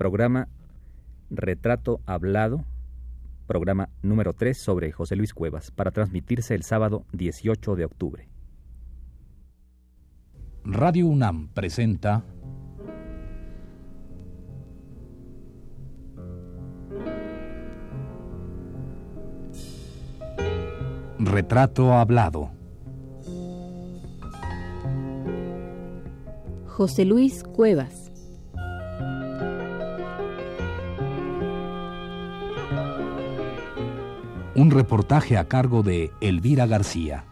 programa Retrato Hablado, programa número 3 sobre José Luis Cuevas, para transmitirse el sábado 18 de octubre. Radio UNAM presenta Retrato Hablado. José Luis Cuevas. Un reportaje a cargo de Elvira García.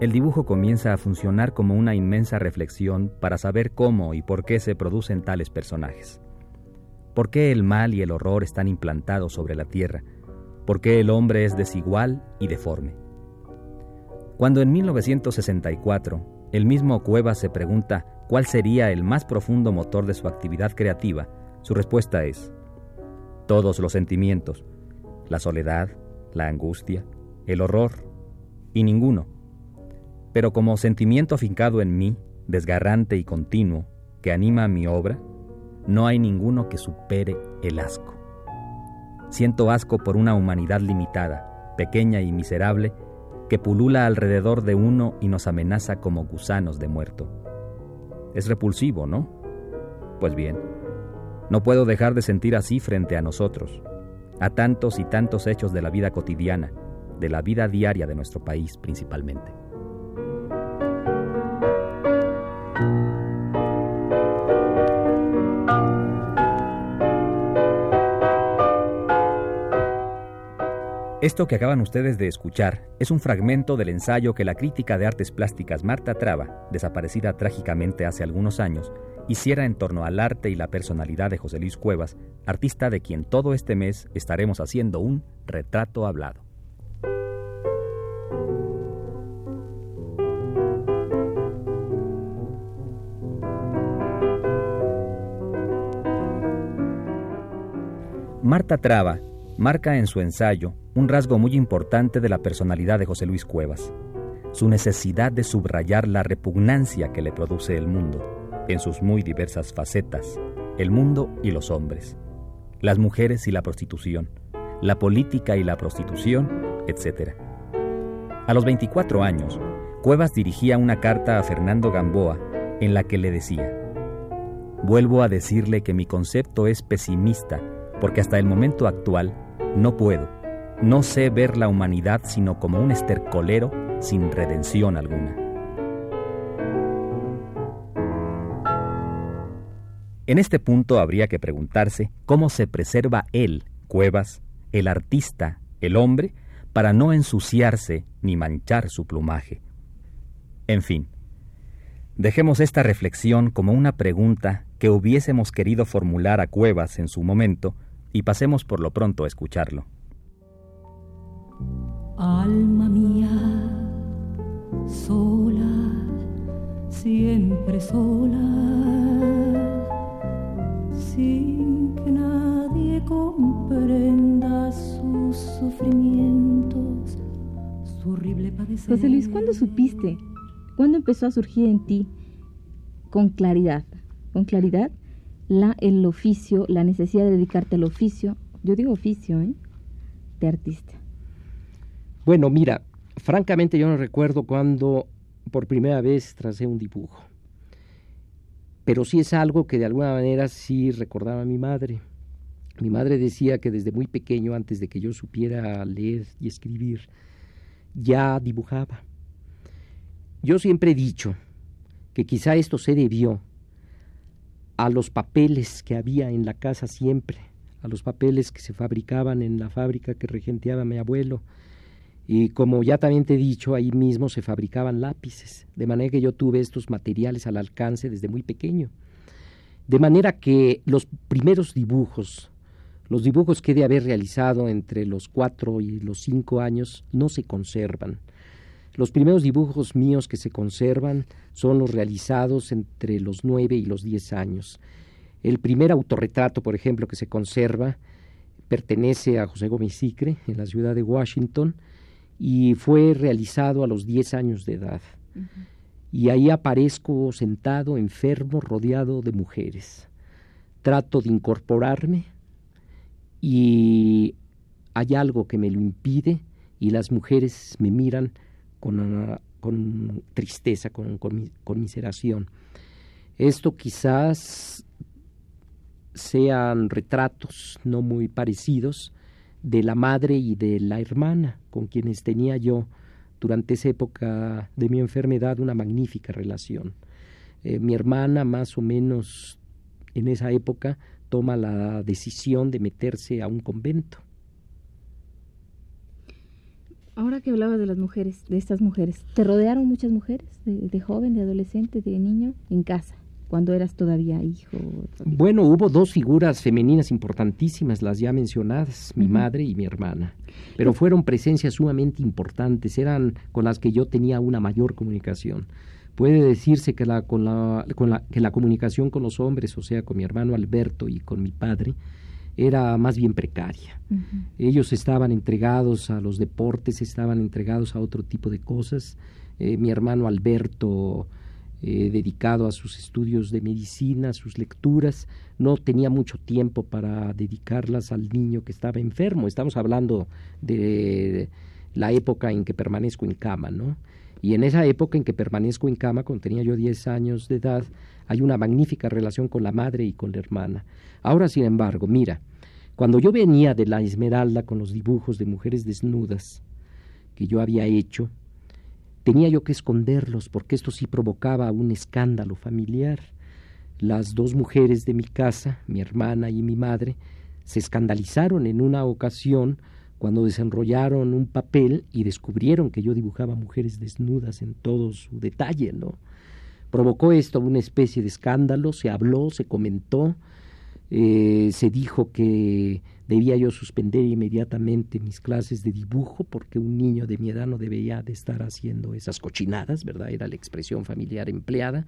El dibujo comienza a funcionar como una inmensa reflexión para saber cómo y por qué se producen tales personajes. ¿Por qué el mal y el horror están implantados sobre la tierra? ¿Por qué el hombre es desigual y deforme? Cuando en 1964 el mismo Cuevas se pregunta cuál sería el más profundo motor de su actividad creativa, su respuesta es todos los sentimientos, la soledad, la angustia, el horror, y ninguno pero como sentimiento afincado en mí, desgarrante y continuo, que anima mi obra, no hay ninguno que supere el asco. Siento asco por una humanidad limitada, pequeña y miserable, que pulula alrededor de uno y nos amenaza como gusanos de muerto. Es repulsivo, ¿no? Pues bien, no puedo dejar de sentir así frente a nosotros, a tantos y tantos hechos de la vida cotidiana, de la vida diaria de nuestro país principalmente. Esto que acaban ustedes de escuchar es un fragmento del ensayo que la crítica de artes plásticas Marta Traba, desaparecida trágicamente hace algunos años, hiciera en torno al arte y la personalidad de José Luis Cuevas, artista de quien todo este mes estaremos haciendo un retrato hablado. Marta Traba marca en su ensayo un rasgo muy importante de la personalidad de José Luis Cuevas, su necesidad de subrayar la repugnancia que le produce el mundo, en sus muy diversas facetas, el mundo y los hombres, las mujeres y la prostitución, la política y la prostitución, etc. A los 24 años, Cuevas dirigía una carta a Fernando Gamboa en la que le decía, Vuelvo a decirle que mi concepto es pesimista porque hasta el momento actual no puedo, no sé ver la humanidad sino como un estercolero sin redención alguna. En este punto habría que preguntarse cómo se preserva él, Cuevas, el artista, el hombre, para no ensuciarse ni manchar su plumaje. En fin, dejemos esta reflexión como una pregunta que hubiésemos querido formular a Cuevas en su momento y pasemos por lo pronto a escucharlo. Alma mía, sola, siempre sola, sin que nadie comprenda sus sufrimientos, su horrible padecer. José Luis, ¿cuándo supiste? ¿Cuándo empezó a surgir en ti con claridad? Con claridad la, el oficio, la necesidad de dedicarte al oficio, yo digo oficio, ¿eh? de artista. Bueno, mira, francamente yo no recuerdo cuando por primera vez tracé un dibujo. Pero sí es algo que de alguna manera sí recordaba a mi madre. Mi madre decía que desde muy pequeño, antes de que yo supiera leer y escribir, ya dibujaba. Yo siempre he dicho que quizá esto se debió a los papeles que había en la casa siempre, a los papeles que se fabricaban en la fábrica que regenteaba mi abuelo, y como ya también te he dicho, ahí mismo se fabricaban lápices, de manera que yo tuve estos materiales al alcance desde muy pequeño. De manera que los primeros dibujos, los dibujos que he de haber realizado entre los cuatro y los cinco años, no se conservan. Los primeros dibujos míos que se conservan son los realizados entre los nueve y los diez años. El primer autorretrato, por ejemplo, que se conserva pertenece a José Gómez Sicre en la ciudad de Washington y fue realizado a los diez años de edad. Y ahí aparezco sentado, enfermo, rodeado de mujeres. Trato de incorporarme y hay algo que me lo impide y las mujeres me miran con, con tristeza, con, con conmiseración. Esto quizás sean retratos no muy parecidos de la madre y de la hermana con quienes tenía yo durante esa época de mi enfermedad una magnífica relación. Eh, mi hermana más o menos en esa época toma la decisión de meterse a un convento. Ahora que hablabas de las mujeres, de estas mujeres, ¿te rodearon muchas mujeres, de joven, de adolescente, de niño, en casa? cuando eras todavía hijo? Bueno, hubo dos figuras femeninas importantísimas, las ya mencionadas, mi madre y mi hermana, pero fueron presencias sumamente importantes, eran con las que yo tenía una mayor comunicación. Puede decirse que la, con la, con la, que la comunicación con los hombres, o sea, con mi hermano Alberto y con mi padre, era más bien precaria. Ellos estaban entregados a los deportes, estaban entregados a otro tipo de cosas. Eh, mi hermano Alberto eh, dedicado a sus estudios de medicina, sus lecturas, no tenía mucho tiempo para dedicarlas al niño que estaba enfermo. Estamos hablando de la época en que permanezco en cama, ¿no? Y en esa época en que permanezco en cama, cuando tenía yo 10 años de edad, hay una magnífica relación con la madre y con la hermana. Ahora, sin embargo, mira, cuando yo venía de la Esmeralda con los dibujos de mujeres desnudas que yo había hecho, Tenía yo que esconderlos porque esto sí provocaba un escándalo familiar. Las dos mujeres de mi casa, mi hermana y mi madre, se escandalizaron en una ocasión cuando desenrollaron un papel y descubrieron que yo dibujaba mujeres desnudas en todo su detalle, ¿no? Provocó esto una especie de escándalo, se habló, se comentó, eh, se dijo que debía yo suspender inmediatamente mis clases de dibujo porque un niño de mi edad no debía de estar haciendo esas cochinadas, ¿verdad? Era la expresión familiar empleada.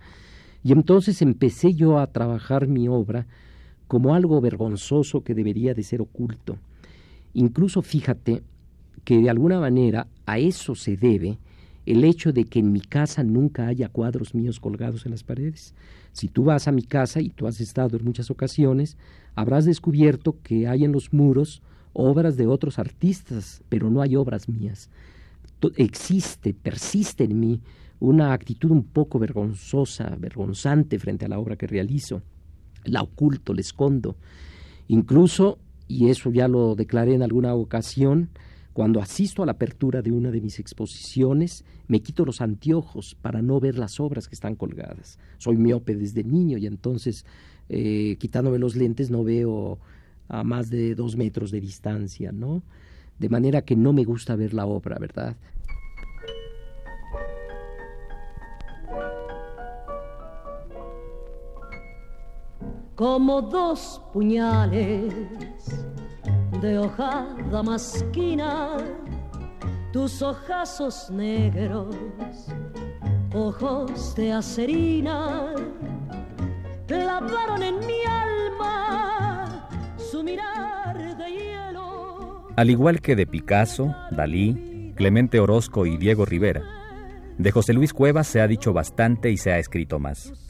Y entonces empecé yo a trabajar mi obra como algo vergonzoso que debería de ser oculto. Incluso fíjate que de alguna manera a eso se debe el hecho de que en mi casa nunca haya cuadros míos colgados en las paredes. Si tú vas a mi casa, y tú has estado en muchas ocasiones, habrás descubierto que hay en los muros obras de otros artistas, pero no hay obras mías. Existe, persiste en mí una actitud un poco vergonzosa, vergonzante frente a la obra que realizo. La oculto, la escondo. Incluso, y eso ya lo declaré en alguna ocasión, cuando asisto a la apertura de una de mis exposiciones, me quito los anteojos para no ver las obras que están colgadas. Soy miope desde niño y entonces, eh, quitándome los lentes, no veo a más de dos metros de distancia, ¿no? De manera que no me gusta ver la obra, ¿verdad? Como dos puñales de hojada masquina, tus ojazos negros, ojos de acerina, clavaron en mi alma su mirar de hielo. Al igual que de Picasso, Dalí, Clemente Orozco y Diego Rivera, de José Luis Cuevas se ha dicho bastante y se ha escrito más.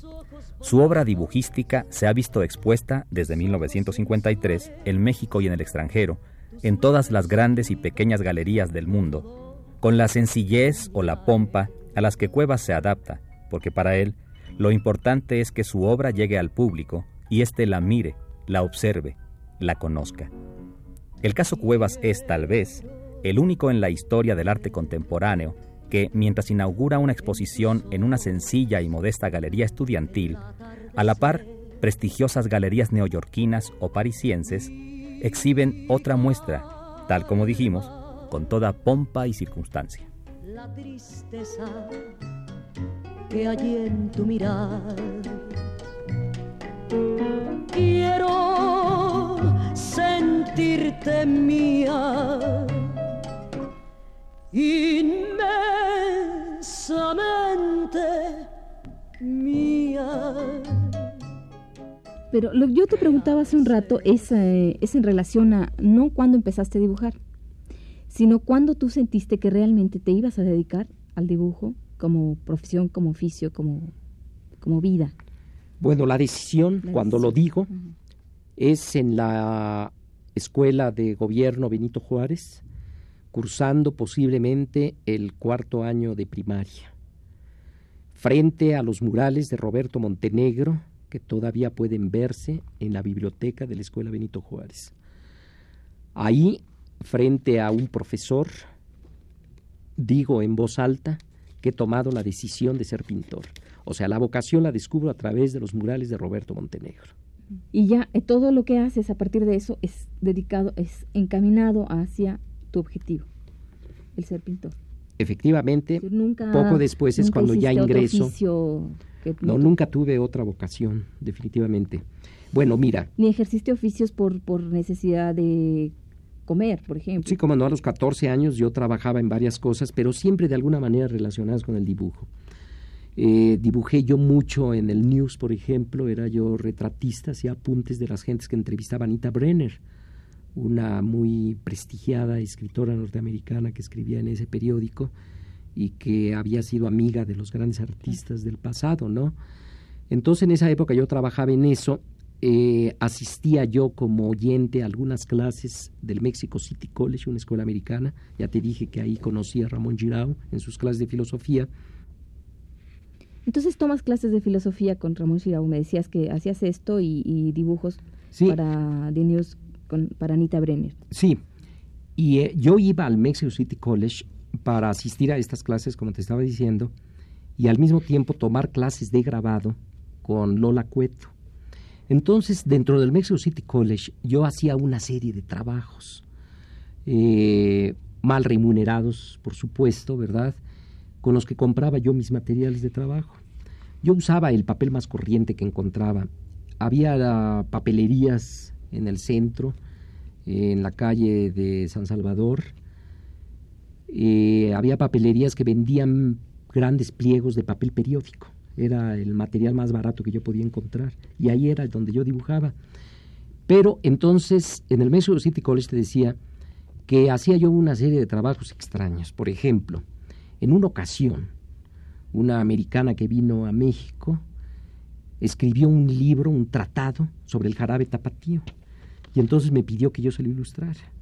Su obra dibujística se ha visto expuesta desde 1953 en México y en el extranjero, en todas las grandes y pequeñas galerías del mundo, con la sencillez o la pompa a las que Cuevas se adapta, porque para él lo importante es que su obra llegue al público y éste la mire, la observe, la conozca. El caso Cuevas es, tal vez, el único en la historia del arte contemporáneo que, mientras inaugura una exposición en una sencilla y modesta galería estudiantil, a la par, prestigiosas galerías neoyorquinas o parisienses exhiben otra muestra, tal como dijimos, con toda pompa y circunstancia. La tristeza que hay en tu mirar. Quiero sentirte mía Pero lo que yo te preguntaba hace un rato es, eh, es en relación a no cuándo empezaste a dibujar, sino cuándo tú sentiste que realmente te ibas a dedicar al dibujo como profesión, como oficio, como, como vida. Bueno, la decisión, cuando lo digo, es en la Escuela de Gobierno Benito Juárez, cursando posiblemente el cuarto año de primaria, frente a los murales de Roberto Montenegro, que todavía pueden verse en la biblioteca de la Escuela Benito Juárez. Ahí, frente a un profesor, digo en voz alta que he tomado la decisión de ser pintor. O sea, la vocación la descubro a través de los murales de Roberto Montenegro. Y ya eh, todo lo que haces a partir de eso es dedicado, es encaminado hacia tu objetivo, el ser pintor. Efectivamente, poco después es cuando ya ingreso. no, nunca tuve otra vocación, definitivamente. Bueno, mira. Ni ejerciste oficios por, por necesidad de comer, por ejemplo. Sí, como no, a los 14 años yo trabajaba en varias cosas, pero siempre de alguna manera relacionadas con el dibujo. Eh, dibujé yo mucho en el news, por ejemplo, era yo retratista, hacía apuntes de las gentes que entrevistaba Anita Brenner, una muy prestigiada escritora norteamericana que escribía en ese periódico y que había sido amiga de los grandes artistas del pasado, ¿no? Entonces en esa época yo trabajaba en eso, eh, asistía yo como oyente a algunas clases del Mexico City College, una escuela americana, ya te dije que ahí conocí a Ramón Girao en sus clases de filosofía, entonces tomas clases de filosofía con Ramón Shirau, me decías que hacías esto y, dibujos para The News con, para Anita Brenner. Sí, y eh, yo iba al Mexico City College para asistir a estas clases, como te estaba diciendo, y al mismo tiempo tomar clases de grabado con Lola Cueto. Entonces, dentro del Mexico City College, yo hacía una serie de trabajos, eh, mal remunerados, por supuesto, ¿verdad? con los que compraba yo mis materiales de trabajo. Yo usaba el papel más corriente que encontraba. Había papelerías en el centro, en la calle de San Salvador. Había papelerías que vendían grandes pliegos de papel periódico. Era el material más barato que yo podía encontrar. Y ahí era donde yo dibujaba. Pero entonces, en el Mexico City College te decía que hacía yo una serie de trabajos extraños. Por ejemplo, en una ocasión, una americana que vino a México escribió un libro, un tratado sobre el jarabe tapatío. Y entonces me pidió que yo se lo ilustrara.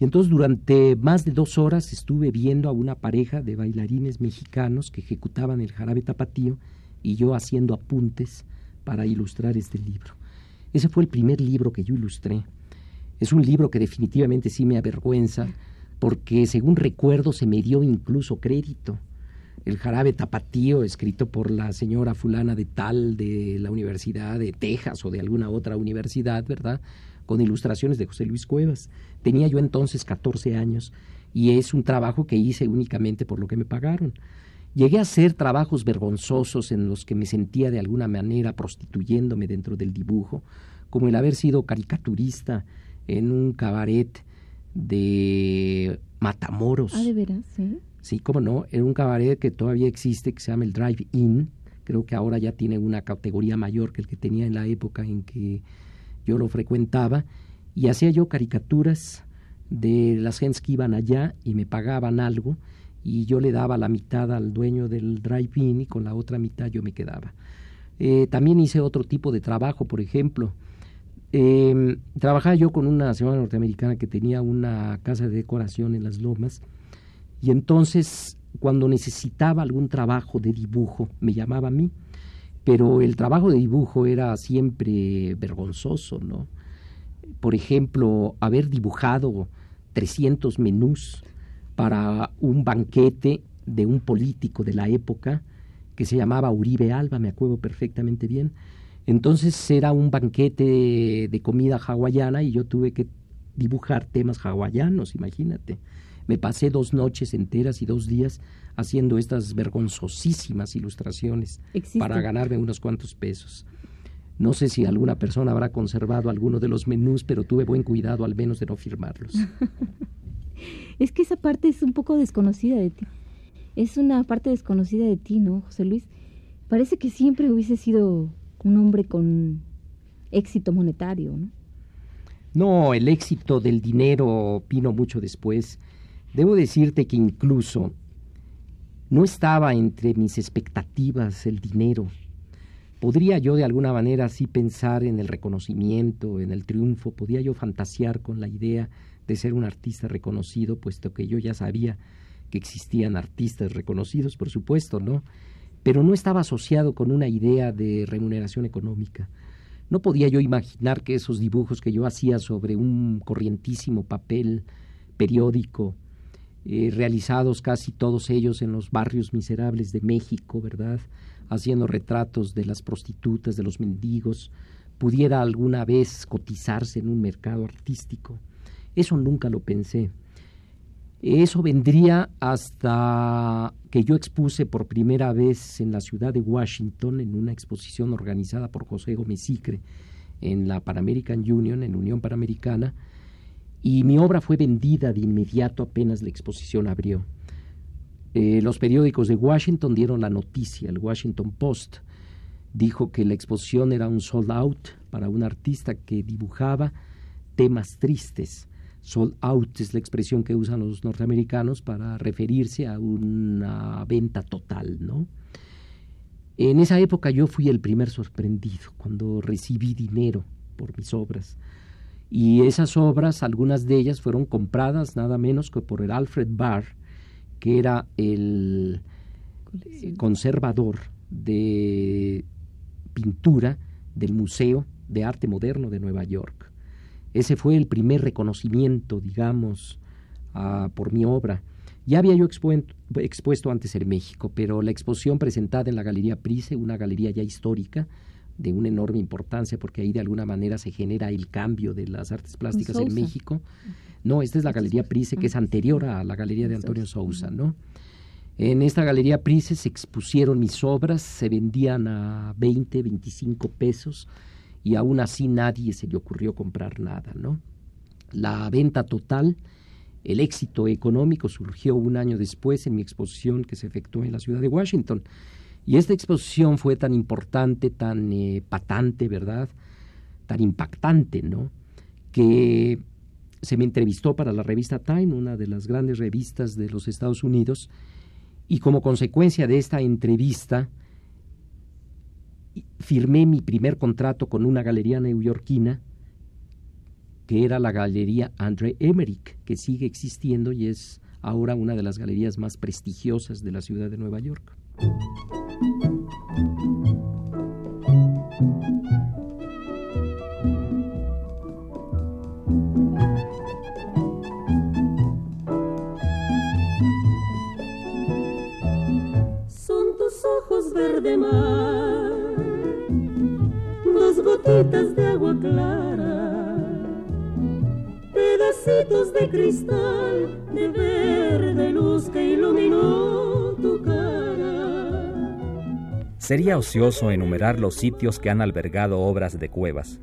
Y entonces durante más de dos horas estuve viendo a una pareja de bailarines mexicanos que ejecutaban el jarabe tapatío y yo haciendo apuntes para ilustrar este libro. Ese fue el primer libro que yo ilustré. Es un libro que definitivamente sí me avergüenza porque según recuerdo se me dio incluso crédito. El jarabe tapatío, escrito por la señora fulana de tal de la Universidad de Texas o de alguna otra universidad, ¿verdad? Con ilustraciones de José Luis Cuevas. Tenía yo entonces 14 años y es un trabajo que hice únicamente por lo que me pagaron. Llegué a hacer trabajos vergonzosos en los que me sentía de alguna manera prostituyéndome dentro del dibujo, como el haber sido caricaturista en un cabaret de Matamoros. Ah, de veras, sí. Sí, cómo no, en un cabaret que todavía existe que se llama el Drive-In. Creo que ahora ya tiene una categoría mayor que el que tenía en la época en que yo lo frecuentaba. Y hacía yo caricaturas de las gentes que iban allá y me pagaban algo y yo le daba la mitad al dueño del drive-in y con la otra mitad yo me quedaba. Eh, también hice otro tipo de trabajo, por ejemplo, eh, trabajaba yo con una señora norteamericana que tenía una casa de decoración en las lomas y entonces cuando necesitaba algún trabajo de dibujo me llamaba a mí, pero el trabajo de dibujo era siempre vergonzoso, ¿no? Por ejemplo, haber dibujado 300 menús para un banquete de un político de la época que se llamaba Uribe Alba, me acuerdo perfectamente bien, entonces era un banquete de comida hawaiana y yo tuve que dibujar temas hawaianos, imagínate. Me pasé dos noches enteras y dos días haciendo estas vergonzosísimas ilustraciones para ganarme unos cuantos pesos. No sé si alguna persona habrá conservado alguno de los menús, pero tuve buen cuidado al menos de no firmarlos. es que esa parte es un poco desconocida de ti. es una parte desconocida de ti, ¿no, José Luis? Parece que siempre hubiese sido un hombre con éxito monetario, ¿no? No, el éxito del dinero vino mucho después. Debo decirte que incluso no estaba entre mis expectativas el dinero. Podría yo de alguna manera así pensar en el reconocimiento, en el triunfo, podía yo fantasear con la idea de ser un artista reconocido, puesto que yo ya sabía que existían artistas reconocidos, por supuesto, ¿no? Pero no estaba asociado con una idea de remuneración económica. No podía yo imaginar que esos dibujos que yo hacía sobre un corrientísimo papel periódico, eh, realizados casi todos ellos en los barrios miserables de México, ¿verdad? Haciendo retratos de las prostitutas, de los mendigos, pudiera alguna vez cotizarse en un mercado artístico. Eso nunca lo pensé. Eso vendría hasta que yo expuse por primera vez en la ciudad de Washington en una exposición organizada por José Gómez en la Pan American Union, en Unión Panamericana, y mi obra fue vendida de inmediato apenas la exposición abrió. Eh, los periódicos de Washington dieron la noticia, el Washington Post dijo que la exposición era un sold out para un artista que dibujaba temas tristes sold out es la expresión que usan los norteamericanos para referirse a una venta total, ¿no? En esa época yo fui el primer sorprendido cuando recibí dinero por mis obras. Y esas obras, algunas de ellas fueron compradas nada menos que por el Alfred Barr, que era el conservador de pintura del Museo de Arte Moderno de Nueva York. Ese fue el primer reconocimiento, digamos, por mi obra. Ya había yo expuesto antes en México, pero la exposición presentada en la Galería Price, una galería ya histórica, de una enorme importancia, porque ahí de alguna manera se genera el cambio de las artes plásticas en México. No, esta es la Galería Price, que es anterior a la Galería de Antonio Sousa, ¿no? En esta Galería Price se expusieron mis obras, se vendían a 20, 25 pesos y aún así nadie se le ocurrió comprar nada, ¿no? La venta total, el éxito económico surgió un año después en mi exposición que se efectuó en la ciudad de Washington. Y esta exposición fue tan importante, tan eh, patante, ¿verdad? Tan impactante, ¿no? Que se me entrevistó para la revista Time, una de las grandes revistas de los Estados Unidos, y como consecuencia de esta entrevista, firmé mi primer contrato con una galería neoyorquina que era la galería André Emmerich, que sigue existiendo y es ahora una de las galerías más prestigiosas de la ciudad de Nueva York. Thank you. Sería ocioso enumerar los sitios que han albergado obras de cuevas.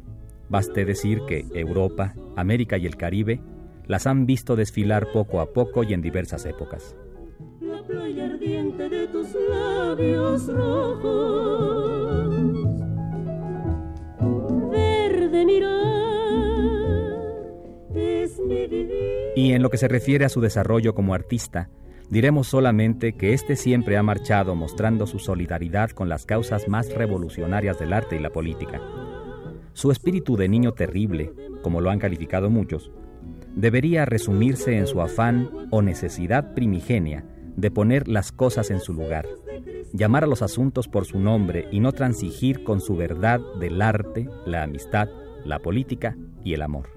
Baste decir que Europa, América y el Caribe las han visto desfilar poco a poco y en diversas épocas. La playa ardiente de tus labios rojos y en lo que se refiere a su desarrollo como artista, diremos solamente que éste siempre ha marchado mostrando su solidaridad con las causas más revolucionarias del arte y la política. Su espíritu de niño terrible, como lo han calificado muchos, debería resumirse en su afán o necesidad primigenia de poner las cosas en su lugar, llamar a los asuntos por su nombre y no transigir con su verdad del arte, la amistad, la política y el amor.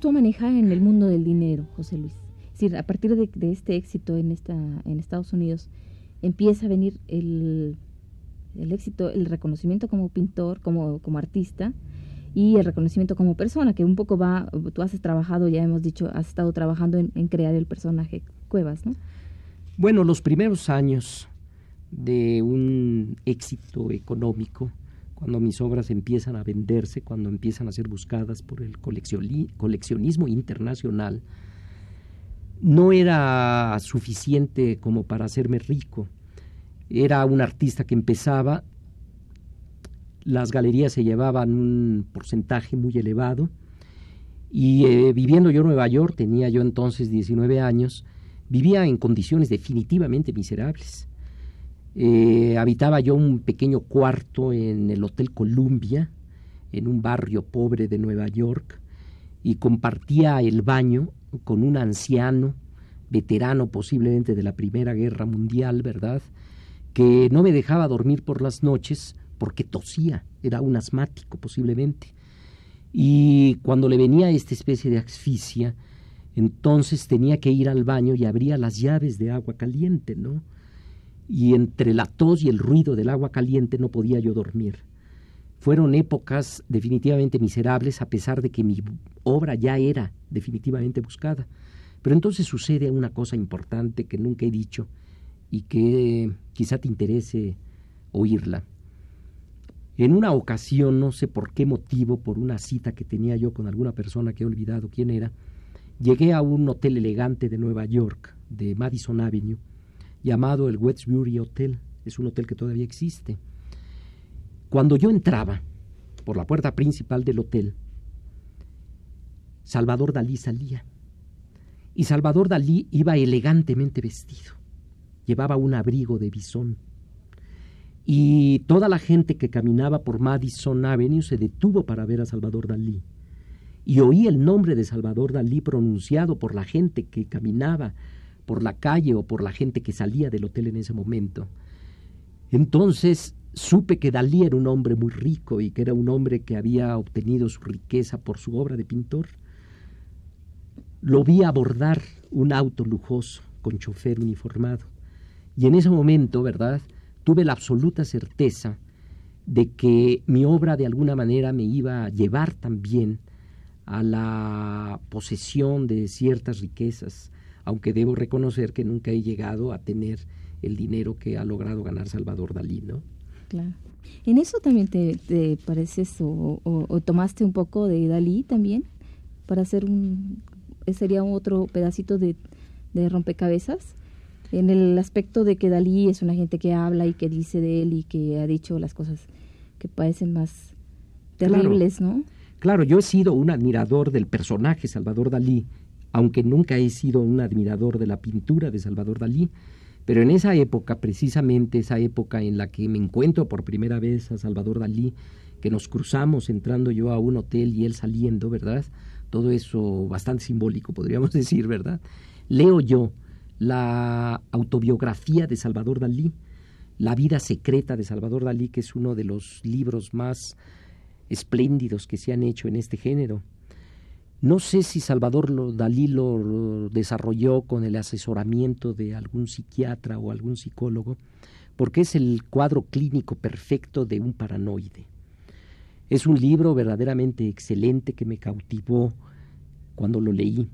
Empiezas tú a manejar en el mundo del dinero, José Luis? Es decir, a partir de, de este éxito en, esta, en Estados Unidos, empieza a venir el el éxito, el reconocimiento como pintor, como, como artista y el reconocimiento como persona, que un poco va, tú has trabajado, ya hemos dicho, has estado trabajando en, crear el personaje Cuevas, ¿no? Bueno, los primeros años de un éxito económico, cuando mis obras empiezan a venderse, cuando empiezan a ser buscadas por el coleccionismo internacional, no era suficiente como para hacerme rico. Era un artista que empezaba, las galerías se llevaban un porcentaje muy elevado y eh, viviendo yo en Nueva York, tenía yo entonces 19 años, vivía en condiciones definitivamente miserables. Eh, habitaba yo un pequeño cuarto en el Hotel Columbia, en un barrio pobre de Nueva York, y compartía el baño con un anciano, veterano posiblemente de la Primera Guerra Mundial, ¿verdad? Que no me dejaba dormir por las noches porque tosía, era un asmático posiblemente. Y cuando le venía esta especie de asfixia, entonces tenía que ir al baño y abría las llaves de agua caliente, ¿no? Y entre la tos y el ruido del agua caliente no podía yo dormir. Fueron épocas definitivamente miserables a pesar de que mi obra ya era definitivamente buscada. Pero entonces sucede una cosa importante que nunca he dicho y que quizá te interese oírla. En una ocasión, no sé por qué motivo, por una cita que tenía yo con alguna persona que he olvidado quién era, llegué a un hotel elegante de Nueva York, de Madison Avenue, llamado el Westbury Hotel. Es un hotel que todavía existe. Cuando yo entraba por la puerta principal del hotel, Salvador Dalí salía. Y Salvador Dalí iba elegantemente vestido. Llevaba un abrigo de bisón y toda la gente que caminaba por Madison Avenue se detuvo para ver a Salvador Dalí. Y oí el nombre de Salvador Dalí pronunciado por la gente que caminaba por la calle o por la gente que salía del hotel en ese momento. Entonces supe que Dalí era un hombre muy rico y que era un hombre que había obtenido su riqueza por su obra de pintor. Lo vi abordar un auto lujoso con chofer uniformado. Y en ese momento, ¿verdad? tuve la absoluta certeza de que mi obra de alguna manera me iba a llevar también a la posesión de ciertas riquezas, aunque debo reconocer que nunca he llegado a tener el dinero que ha logrado ganar Salvador Dalí, ¿no? Claro. ¿En eso también te, pareces o, tomaste un poco de Dalí también para hacer un, sería otro pedacito de, de rompecabezas? en el aspecto de que Dalí es una gente que habla y que dice de él y que ha dicho las cosas que parecen más terribles, ¿no? Claro, yo he sido un admirador del personaje Salvador Dalí, aunque nunca he sido un admirador de la pintura de Salvador Dalí, pero en esa época, precisamente esa época en la que me encuentro por primera vez a Salvador Dalí, que nos cruzamos entrando yo a un hotel y él saliendo, ¿verdad? Todo eso bastante simbólico, podríamos decir, ¿verdad? Leo yo la autobiografía de Salvador Dalí, La vida secreta de Salvador Dalí, que es uno de los libros más espléndidos que se han hecho en este género. No sé si Salvador Dalí lo desarrolló con el asesoramiento de algún psiquiatra o algún psicólogo, porque es el cuadro clínico perfecto de un paranoide. Es un libro verdaderamente excelente que me cautivó cuando lo leí.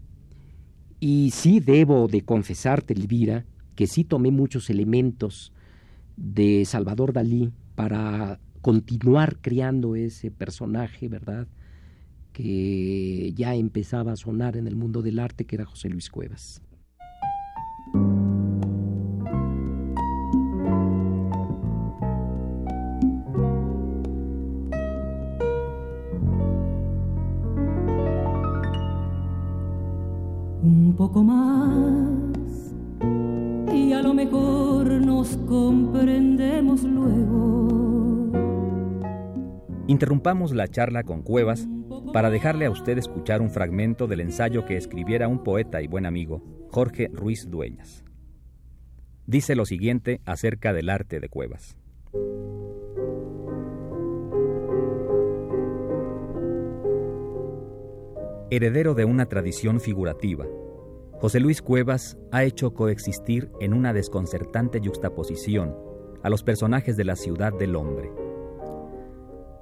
Y sí debo de confesarte, Elvira, que sí tomé muchos elementos de Salvador Dalí para continuar creando ese personaje, ¿verdad? Que ya empezaba a sonar en el mundo del arte, que era José Luis Cuevas. poco más y a lo mejor nos comprendemos luego. Interrumpamos la charla con Cuevas para dejarle a usted escuchar un fragmento del ensayo que escribiera un poeta y buen amigo, Jorge Ruiz Dueñas. Dice lo siguiente acerca del arte de Cuevas. Heredero de una tradición figurativa, José Luis Cuevas ha hecho coexistir en una desconcertante yuxtaposición a los personajes de la ciudad del hombre.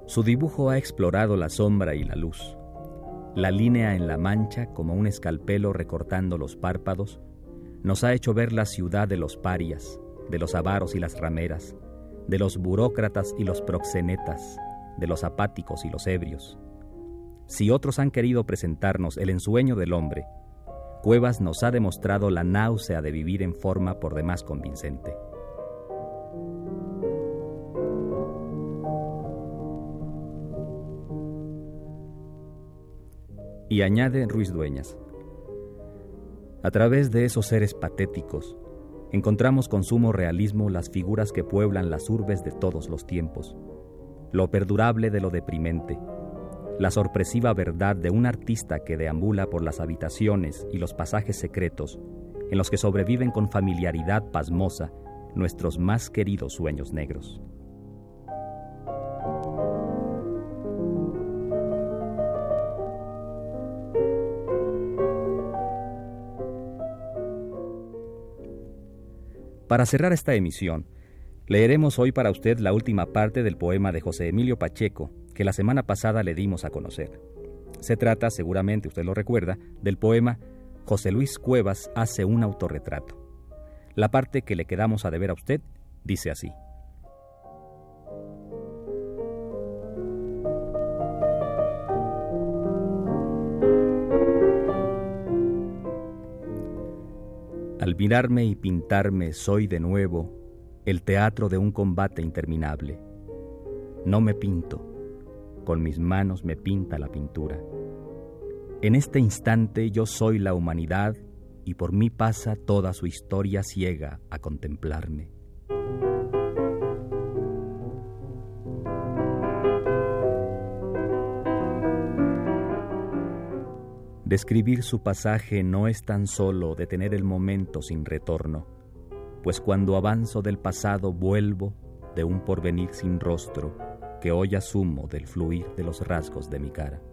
Su dibujo ha explorado la sombra y la luz, la línea en la mancha como un escalpelo recortando los párpados, nos ha hecho ver la ciudad de los parias, de los avaros y las rameras, de los burócratas y los proxenetas, de los apáticos y los ebrios. Si otros han querido presentarnos el ensueño del hombre, Cuevas nos ha demostrado la náusea de vivir en forma por demás convincente. Y añade Ruiz Dueñas, a través de esos seres patéticos, encontramos con sumo realismo las figuras que pueblan las urbes de todos los tiempos, lo perdurable de lo deprimente, la sorpresiva verdad de un artista que deambula por las habitaciones y los pasajes secretos en los que sobreviven con familiaridad pasmosa nuestros más queridos sueños negros. Para cerrar esta emisión, leeremos hoy para usted la última parte del poema de José Emilio Pacheco, que la semana pasada le dimos a conocer. Se trata, seguramente usted lo recuerda, del poema José Luis Cuevas hace un autorretrato. La parte que le quedamos a deber a usted dice así. Mirarme y pintarme soy de nuevo el teatro de un combate interminable. No me pinto, con mis manos me pinta la pintura. En este instante yo soy la humanidad y por mí pasa toda su historia ciega a contemplarme. Describir su pasaje no es tan solo detener el momento sin retorno, pues cuando avanzo del pasado vuelvo de un porvenir sin rostro que hoy asumo del fluir de los rasgos de mi cara.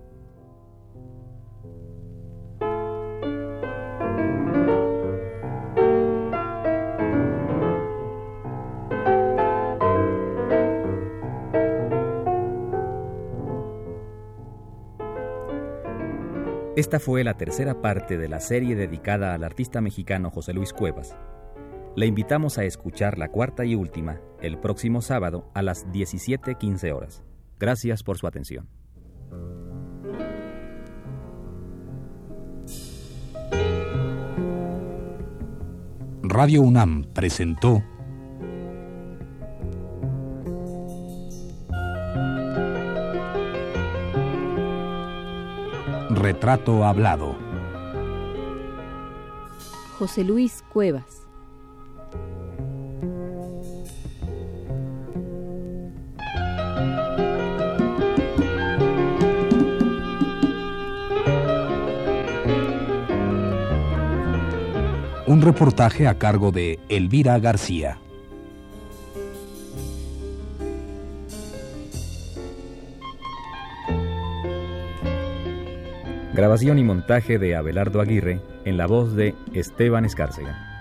Esta fue la tercera parte de la serie dedicada al artista mexicano José Luis Cuevas, le invitamos a escuchar la cuarta y última el próximo sábado a las 17.15 horas. Gracias por su atención. Radio UNAM presentó Retrato Hablado. José Luis Cuevas. Un reportaje a cargo de Elvira García. Grabación y montaje de Abelardo Aguirre en la voz de Esteban Escárcega.